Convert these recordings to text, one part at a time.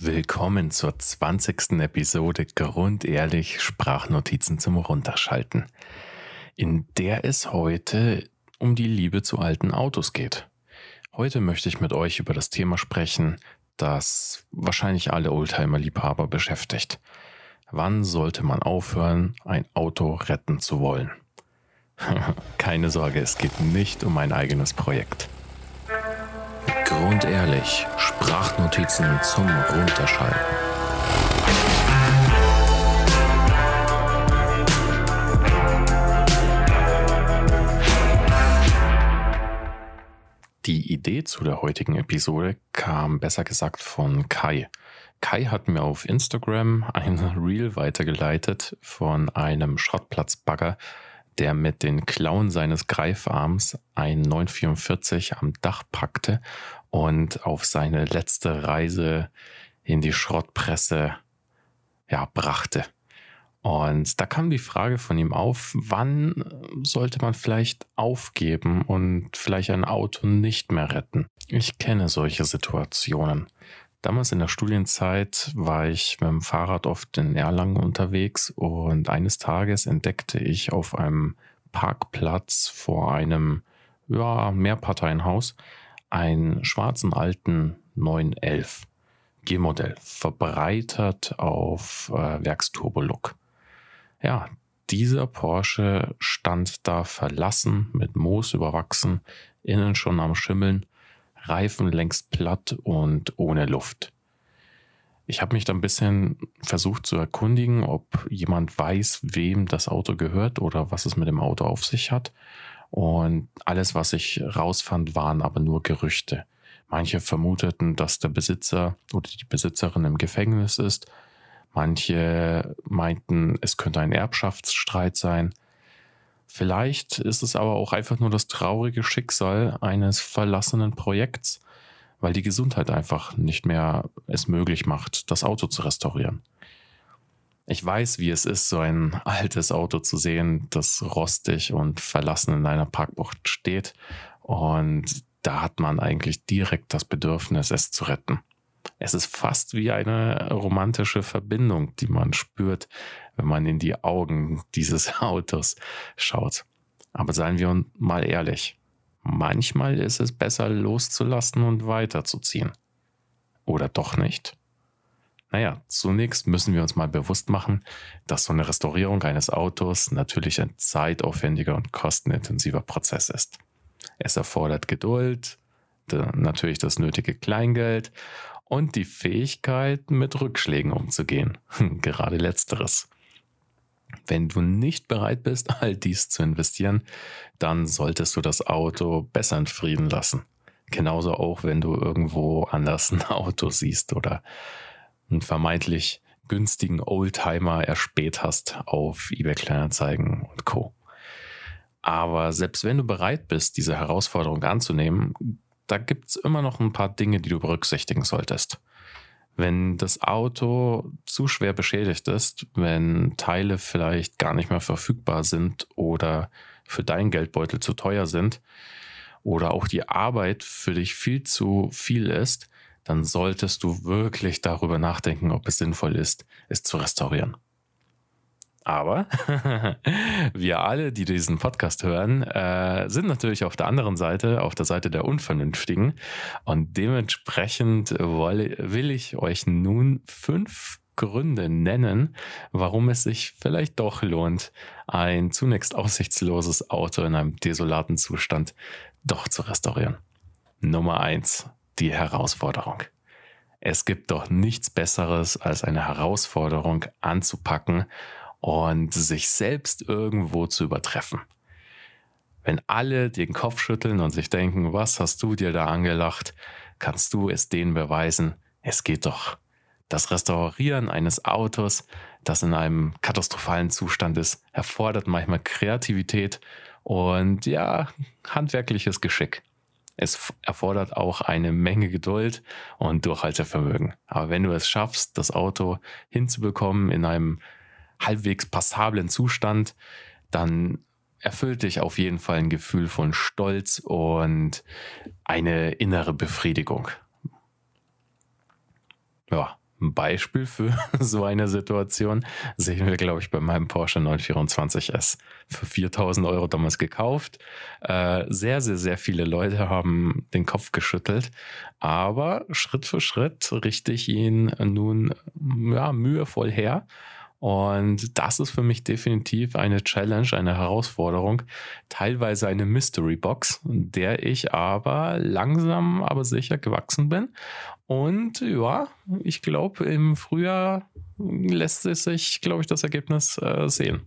Willkommen zur 20. Episode Grundehrlich Sprachnotizen zum Runterschalten, in der es heute um die Liebe zu alten Autos geht. Heute möchte ich mit euch über das Thema sprechen, das wahrscheinlich alle Oldtimer-Liebhaber beschäftigt. Wann sollte man aufhören, ein Auto retten zu wollen? Keine Sorge, es geht nicht um ein eigenes Projekt. Grundehrlich, Sprachnotizen zum Runterschalten. Die Idee zu der heutigen Episode kam besser gesagt von Kai. Kai hat mir auf Instagram ein Reel weitergeleitet von einem Schrottplatzbagger, der mit den Klauen seines Greifarms ein 944 am Dach packte und auf seine letzte Reise in die Schrottpresse ja, brachte. Und da kam die Frage von ihm auf, wann sollte man vielleicht aufgeben und vielleicht ein Auto nicht mehr retten? Ich kenne solche Situationen. Damals in der Studienzeit war ich mit dem Fahrrad oft in Erlangen unterwegs und eines Tages entdeckte ich auf einem Parkplatz vor einem ja, Mehrparteienhaus einen schwarzen alten 911 G-Modell, verbreitert auf äh, Werksturbo-Look. Ja, dieser Porsche stand da verlassen, mit Moos überwachsen, innen schon am Schimmeln Reifen längst platt und ohne Luft. Ich habe mich dann ein bisschen versucht zu erkundigen, ob jemand weiß, wem das Auto gehört oder was es mit dem Auto auf sich hat. Und alles, was ich rausfand, waren aber nur Gerüchte. Manche vermuteten, dass der Besitzer oder die Besitzerin im Gefängnis ist. Manche meinten, es könnte ein Erbschaftsstreit sein. Vielleicht ist es aber auch einfach nur das traurige Schicksal eines verlassenen Projekts, weil die Gesundheit einfach nicht mehr es möglich macht, das Auto zu restaurieren. Ich weiß, wie es ist, so ein altes Auto zu sehen, das rostig und verlassen in einer Parkbucht steht. Und da hat man eigentlich direkt das Bedürfnis, es zu retten. Es ist fast wie eine romantische Verbindung, die man spürt, wenn man in die Augen dieses Autos schaut. Aber seien wir mal ehrlich, manchmal ist es besser loszulassen und weiterzuziehen. Oder doch nicht? Naja, zunächst müssen wir uns mal bewusst machen, dass so eine Restaurierung eines Autos natürlich ein zeitaufwendiger und kostenintensiver Prozess ist. Es erfordert Geduld, natürlich das nötige Kleingeld und die Fähigkeit, mit Rückschlägen umzugehen. Gerade letzteres. Wenn du nicht bereit bist, all dies zu investieren, dann solltest du das Auto besser in Frieden lassen. Genauso auch, wenn du irgendwo anders ein Auto siehst oder einen vermeintlich günstigen Oldtimer erspäht hast auf eBay Kleinanzeigen und Co. Aber selbst wenn du bereit bist, diese Herausforderung anzunehmen, da gibt es immer noch ein paar Dinge, die du berücksichtigen solltest. Wenn das Auto zu schwer beschädigt ist, wenn Teile vielleicht gar nicht mehr verfügbar sind oder für deinen Geldbeutel zu teuer sind oder auch die Arbeit für dich viel zu viel ist, dann solltest du wirklich darüber nachdenken, ob es sinnvoll ist, es zu restaurieren. Aber wir alle, die diesen Podcast hören, äh, sind natürlich auf der anderen Seite, auf der Seite der Unvernünftigen. Und dementsprechend woll, will ich euch nun fünf Gründe nennen, warum es sich vielleicht doch lohnt, ein zunächst aussichtsloses Auto in einem desolaten Zustand doch zu restaurieren. Nummer eins: Die Herausforderung. Es gibt doch nichts Besseres, als eine Herausforderung anzupacken und sich selbst irgendwo zu übertreffen. Wenn alle den Kopf schütteln und sich denken, was hast du dir da angelacht, kannst du es denen beweisen, es geht doch. Das Restaurieren eines Autos, das in einem katastrophalen Zustand ist, erfordert manchmal Kreativität und ja, handwerkliches Geschick. Es erfordert auch eine Menge Geduld und Durchhaltevermögen. Aber wenn du es schaffst, das Auto hinzubekommen in einem halbwegs passablen Zustand, dann erfüllt dich auf jeden Fall ein Gefühl von Stolz und eine innere Befriedigung. Ja, Ein Beispiel für so eine Situation sehen wir, glaube ich, bei meinem Porsche 924S. Für 4000 Euro damals gekauft. Äh, sehr, sehr, sehr viele Leute haben den Kopf geschüttelt. Aber Schritt für Schritt richte ich ihn nun ja, mühevoll her. Und das ist für mich definitiv eine Challenge, eine Herausforderung, teilweise eine Mystery Box, der ich aber langsam, aber sicher gewachsen bin. Und ja, ich glaube, im Frühjahr lässt sich, glaube ich, das Ergebnis äh, sehen.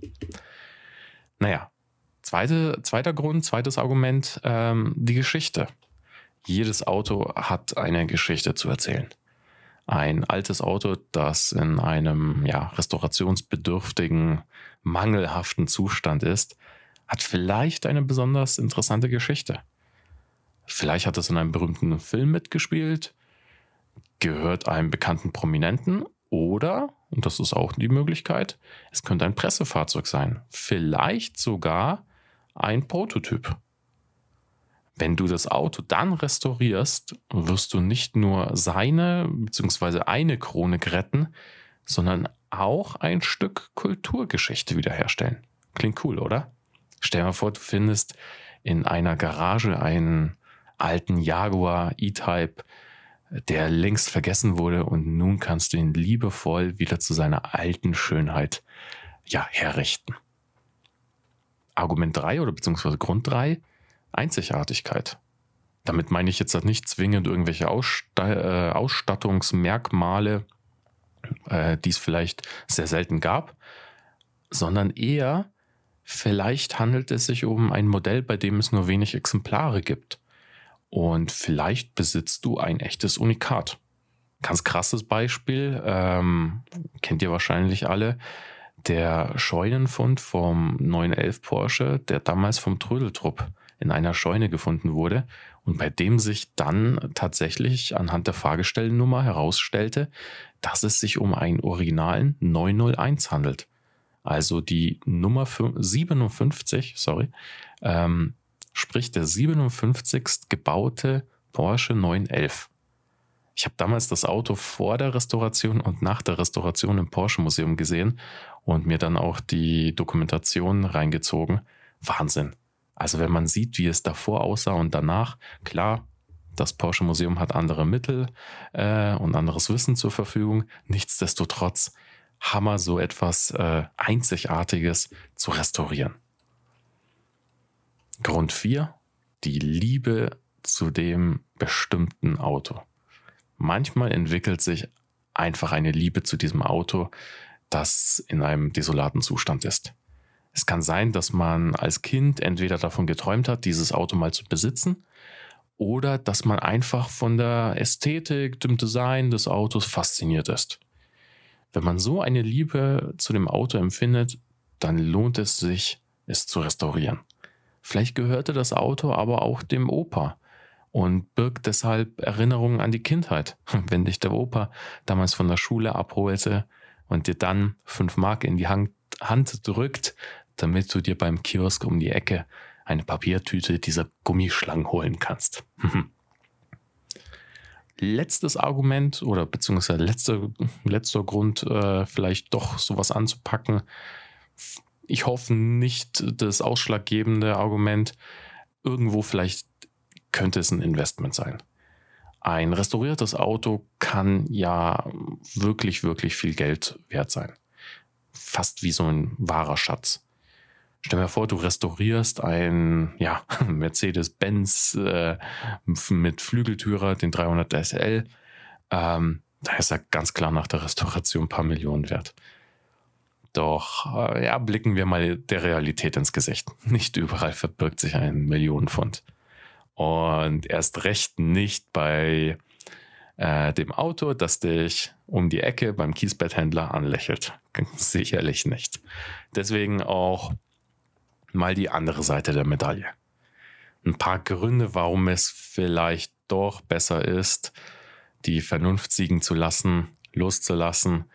Naja, zweite, zweiter Grund, zweites Argument, ähm, die Geschichte. Jedes Auto hat eine Geschichte zu erzählen ein altes Auto, das in einem ja, restaurationsbedürftigen, mangelhaften Zustand ist, hat vielleicht eine besonders interessante Geschichte. Vielleicht hat es in einem berühmten Film mitgespielt, gehört einem bekannten Prominenten oder, und das ist auch die Möglichkeit, es könnte ein Pressefahrzeug sein. Vielleicht sogar ein Prototyp. Wenn du das Auto dann restaurierst, wirst du nicht nur seine bzw. eine Chronik retten, sondern auch ein Stück Kulturgeschichte wiederherstellen. Klingt cool, oder? Stell dir mal vor, du findest in einer Garage einen alten Jaguar E-Type, der längst vergessen wurde und nun kannst du ihn liebevoll wieder zu seiner alten Schönheit ja, herrichten. Argument 3 oder beziehungsweise Grund 3, Einzigartigkeit. Damit meine ich jetzt nicht zwingend irgendwelche äh, Ausstattungsmerkmale, äh, die es vielleicht sehr selten gab, sondern eher, vielleicht handelt es sich um ein Modell, bei dem es nur wenig Exemplare gibt. Und vielleicht besitzt du ein echtes Unikat. Ganz krasses Beispiel, ähm, kennt ihr wahrscheinlich alle, der Scheunenfund vom 911 Porsche, der damals vom Trödeltrupp in einer Scheune gefunden wurde und bei dem sich dann tatsächlich anhand der Fahrgestellnummer herausstellte, dass es sich um einen originalen 901 handelt. Also die Nummer 57, sorry, ähm, sprich der 57. gebaute Porsche 911. Ich habe damals das Auto vor der Restauration und nach der Restauration im Porsche Museum gesehen und mir dann auch die Dokumentation reingezogen. Wahnsinn. Also wenn man sieht, wie es davor aussah und danach, klar, das Porsche Museum hat andere Mittel äh, und anderes Wissen zur Verfügung. Nichtsdestotrotz Hammer, so etwas äh, Einzigartiges zu restaurieren. Grund 4, die Liebe zu dem bestimmten Auto. Manchmal entwickelt sich einfach eine Liebe zu diesem Auto, das in einem desolaten Zustand ist. Es kann sein, dass man als Kind entweder davon geträumt hat, dieses Auto mal zu besitzen, oder dass man einfach von der Ästhetik, dem Design des Autos fasziniert ist. Wenn man so eine Liebe zu dem Auto empfindet, dann lohnt es sich, es zu restaurieren. Vielleicht gehörte das Auto aber auch dem Opa und birgt deshalb Erinnerungen an die Kindheit. Wenn dich der Opa damals von der Schule abholte und dir dann fünf Mark in die Hand, drückt, damit du dir beim Kiosk um die Ecke eine Papiertüte dieser Gummischlangen holen kannst. Letztes Argument oder beziehungsweise letzter, letzter Grund, äh, vielleicht doch sowas anzupacken. Ich hoffe nicht das ausschlaggebende Argument. Irgendwo vielleicht könnte es ein Investment sein. Ein restauriertes Auto kann ja wirklich, wirklich viel Geld wert sein. Fast wie so ein wahrer Schatz. Stell dir vor, du restaurierst ein ja, Mercedes-Benz äh, mit Flügeltürer, den 300 SL. Ähm, da ist er ganz klar nach der Restauration ein paar Millionen wert. Doch äh, ja, blicken wir mal der Realität ins Gesicht. Nicht überall verbirgt sich ein Millionenpfund. Und erst recht nicht bei äh, dem Auto, das dich um die Ecke beim Kiesbetthändler anlächelt. Sicherlich nicht. Deswegen auch mal die andere Seite der Medaille. Ein paar Gründe, warum es vielleicht doch besser ist, die Vernunft siegen zu lassen, loszulassen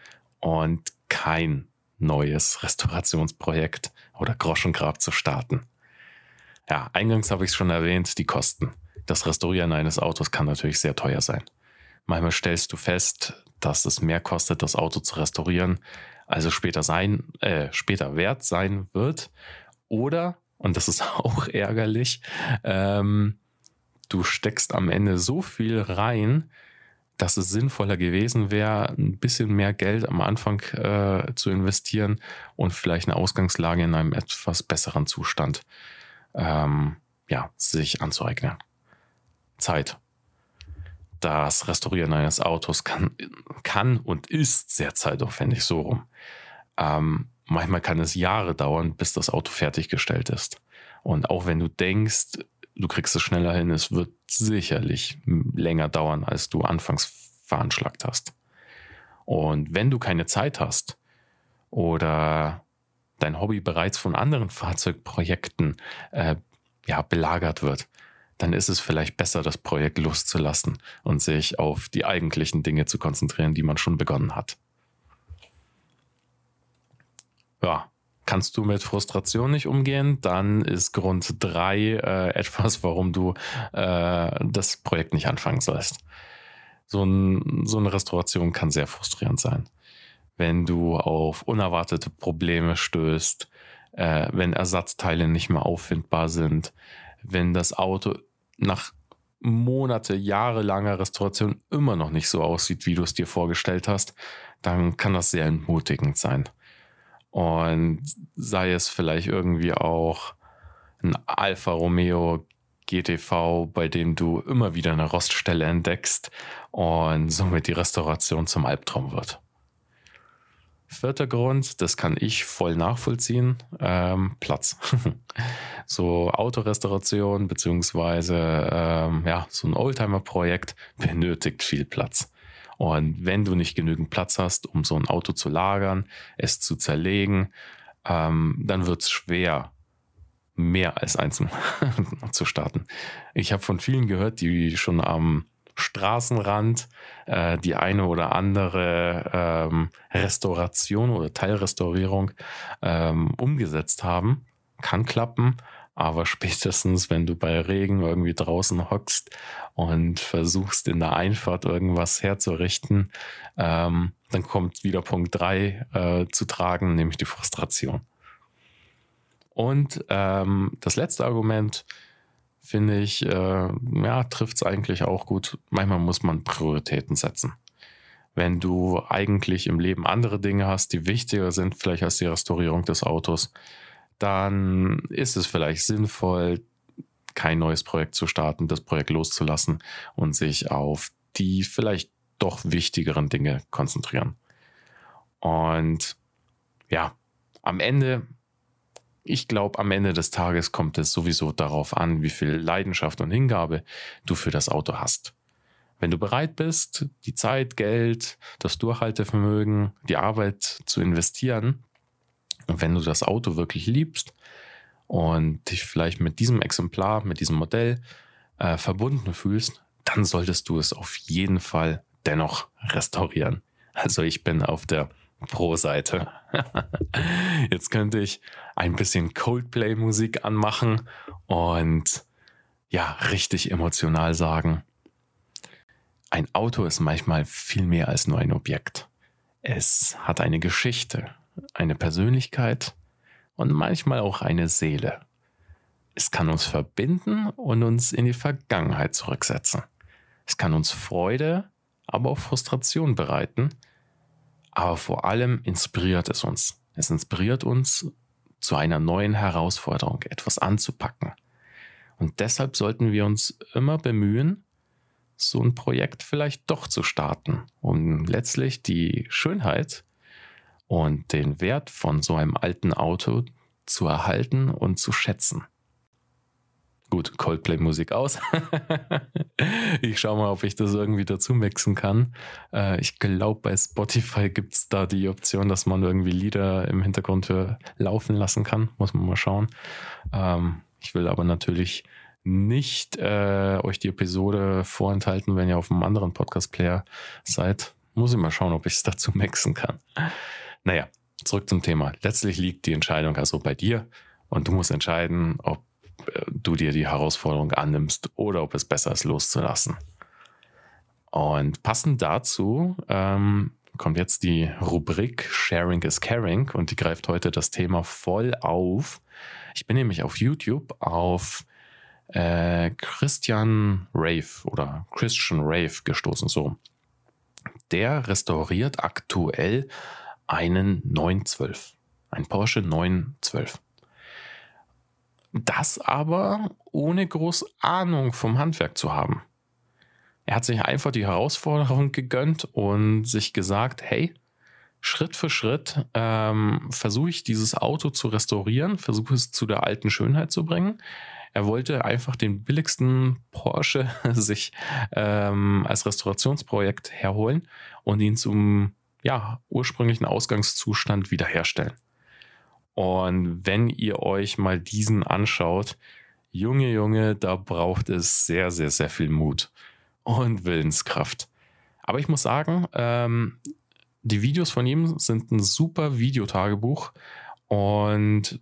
und kein neues Restaurationsprojekt oder Groschengrab zu starten. Ja, eingangs habe ich es schon erwähnt, die Kosten. Das Restaurieren eines Autos kann natürlich sehr teuer sein. Manchmal stellst du fest, dass es mehr kostet, das Auto zu restaurieren, also später sein, äh, später wert sein wird. Oder, und das ist auch ärgerlich, ähm, du steckst am Ende so viel rein, dass es sinnvoller gewesen wäre, ein bisschen mehr Geld am Anfang äh, zu investieren und vielleicht eine Ausgangslage in einem etwas besseren Zustand ähm, ja, sich anzueignen. Zeit. Das Restaurieren eines Autos kann, kann und ist sehr zeitaufwendig, so rum. Ähm, manchmal kann es Jahre dauern, bis das Auto fertiggestellt ist. Und auch wenn du denkst, du kriegst es schneller hin, es wird sicherlich länger dauern, als du anfangs veranschlagt hast. Und wenn du keine Zeit hast oder dein Hobby bereits von anderen Fahrzeugprojekten äh, ja, belagert wird, dann ist es vielleicht besser, das Projekt loszulassen und sich auf die eigentlichen Dinge zu konzentrieren, die man schon begonnen hat. Ja, kannst du mit Frustration nicht umgehen, dann ist Grund drei äh, etwas, warum du äh, das Projekt nicht anfangen sollst. So, ein, so eine Restauration kann sehr frustrierend sein. Wenn du auf unerwartete Probleme stößt, äh, wenn Ersatzteile nicht mehr auffindbar sind, wenn das Auto nach Monate, jahrelanger Restauration immer noch nicht so aussieht, wie du es dir vorgestellt hast, dann kann das sehr entmutigend sein. Und sei es vielleicht irgendwie auch ein Alfa Romeo GTV, bei dem du immer wieder eine Roststelle entdeckst und somit die Restauration zum Albtraum wird. Vierter Grund, das kann ich voll nachvollziehen, ähm, Platz. so Autorestauration beziehungsweise ähm, ja, so ein Oldtimer-Projekt benötigt viel Platz. Und wenn du nicht genügend Platz hast, um so ein Auto zu lagern, es zu zerlegen, ähm, dann wird es schwer, mehr als eins zu starten. Ich habe von vielen gehört, die schon am Straßenrand äh, die eine oder andere ähm, Restauration oder Teilrestaurierung ähm, umgesetzt haben. Kann klappen, aber spätestens, wenn du bei Regen irgendwie draußen hockst und versuchst in der Einfahrt irgendwas herzurichten, ähm, dann kommt wieder Punkt 3 äh, zu tragen, nämlich die Frustration. Und ähm, das letzte Argument, finde ich, äh, ja, trifft es eigentlich auch gut. Manchmal muss man Prioritäten setzen. Wenn du eigentlich im Leben andere Dinge hast, die wichtiger sind, vielleicht als die Restaurierung des Autos, dann ist es vielleicht sinnvoll, kein neues Projekt zu starten, das Projekt loszulassen und sich auf die vielleicht doch wichtigeren Dinge konzentrieren. Und ja, am Ende ich glaube, am Ende des Tages kommt es sowieso darauf an, wie viel Leidenschaft und Hingabe du für das Auto hast. Wenn du bereit bist, die Zeit, Geld, das Durchhaltevermögen, die Arbeit zu investieren, wenn du das Auto wirklich liebst und dich vielleicht mit diesem Exemplar, mit diesem Modell äh, verbunden fühlst, dann solltest du es auf jeden Fall dennoch restaurieren. Also ich bin auf der pro Seite. Jetzt könnte ich ein bisschen Coldplay-Musik anmachen und ja, richtig emotional sagen. Ein Auto ist manchmal viel mehr als nur ein Objekt. Es hat eine Geschichte, eine Persönlichkeit und manchmal auch eine Seele. Es kann uns verbinden und uns in die Vergangenheit zurücksetzen. Es kann uns Freude, aber auch Frustration bereiten aber vor allem inspiriert es uns. Es inspiriert uns zu einer neuen Herausforderung, etwas anzupacken. Und deshalb sollten wir uns immer bemühen, so ein Projekt vielleicht doch zu starten, um letztlich die Schönheit und den Wert von so einem alten Auto zu erhalten und zu schätzen. Gut, Coldplay-Musik aus. ich schaue mal, ob ich das irgendwie dazu mixen kann. Äh, ich glaube, bei Spotify gibt es da die Option, dass man irgendwie Lieder im Hintergrund laufen lassen kann. Muss man mal schauen. Ähm, ich will aber natürlich nicht äh, euch die Episode vorenthalten, wenn ihr auf einem anderen Podcast-Player seid. Muss ich mal schauen, ob ich es dazu mixen kann. Naja, zurück zum Thema. Letztlich liegt die Entscheidung also bei dir und du musst entscheiden, ob du dir die Herausforderung annimmst oder ob es besser ist, loszulassen. Und passend dazu ähm, kommt jetzt die Rubrik Sharing is Caring und die greift heute das Thema voll auf. Ich bin nämlich auf YouTube auf äh, Christian Rave oder Christian Rave gestoßen. So, der restauriert aktuell einen 912, ein Porsche 912. Das aber ohne groß Ahnung vom Handwerk zu haben. Er hat sich einfach die Herausforderung gegönnt und sich gesagt, hey, Schritt für Schritt ähm, versuche ich dieses Auto zu restaurieren, versuche es zu der alten Schönheit zu bringen. Er wollte einfach den billigsten Porsche sich ähm, als Restaurationsprojekt herholen und ihn zum ja, ursprünglichen Ausgangszustand wiederherstellen. Und wenn ihr euch mal diesen anschaut, Junge, Junge, da braucht es sehr, sehr, sehr viel Mut und Willenskraft. Aber ich muss sagen, ähm, die Videos von ihm sind ein super Videotagebuch und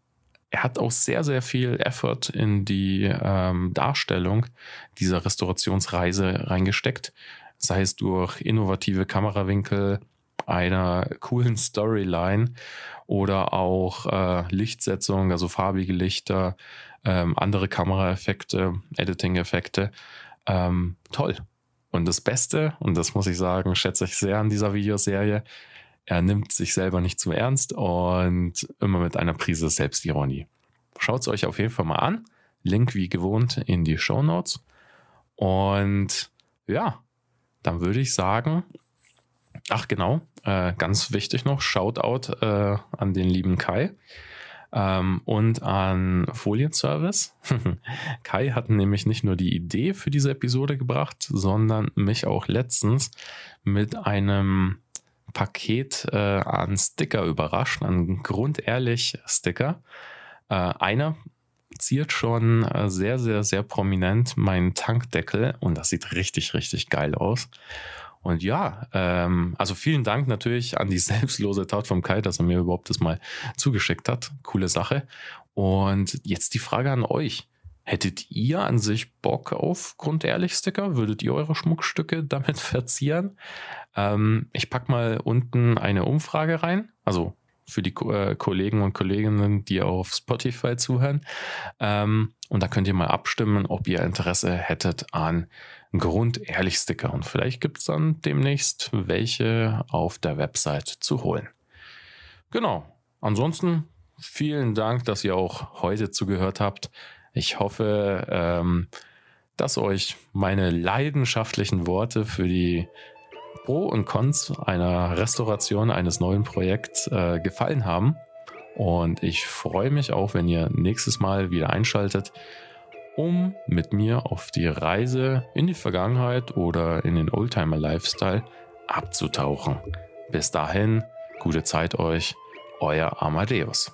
er hat auch sehr, sehr viel Effort in die ähm, Darstellung dieser Restaurationsreise reingesteckt. Sei es durch innovative Kamerawinkel, einer coolen Storyline oder auch äh, Lichtsetzung, also farbige Lichter, ähm, andere Kameraeffekte, Editing-Effekte. Ähm, toll. Und das Beste, und das muss ich sagen, schätze ich sehr an dieser Videoserie, er nimmt sich selber nicht zu ernst und immer mit einer Prise Selbstironie. Schaut es euch auf jeden Fall mal an. Link wie gewohnt in die Show Notes. Und ja, dann würde ich sagen, ach genau, äh, ganz wichtig noch, Shoutout äh, an den lieben Kai ähm, und an Folienservice. Kai hat nämlich nicht nur die Idee für diese Episode gebracht, sondern mich auch letztens mit einem Paket äh, an Sticker überrascht, an grundehrlich Sticker. Äh, einer ziert schon äh, sehr, sehr, sehr prominent meinen Tankdeckel und das sieht richtig, richtig geil aus. Und ja, ähm, also vielen Dank natürlich an die selbstlose Tat vom Kai, dass er mir überhaupt das mal zugeschickt hat. Coole Sache. Und jetzt die Frage an euch. Hättet ihr an sich Bock auf Grundehrlich-Sticker? Würdet ihr eure Schmuckstücke damit verzieren? Ähm, ich packe mal unten eine Umfrage rein, also für die äh, Kollegen und Kolleginnen, die auf Spotify zuhören. Ähm, und da könnt ihr mal abstimmen, ob ihr Interesse hättet an Grundehrlich-Sticker. Und vielleicht gibt es dann demnächst welche auf der Website zu holen. Genau. Ansonsten vielen Dank, dass ihr auch heute zugehört habt. Ich hoffe, ähm, dass euch meine leidenschaftlichen Worte für die Pro und Cons einer Restauration eines neuen Projekts äh, gefallen haben. Und ich freue mich auch, wenn ihr nächstes Mal wieder einschaltet, um mit mir auf die Reise in die Vergangenheit oder in den Oldtimer Lifestyle abzutauchen. Bis dahin, gute Zeit euch, euer Amadeus.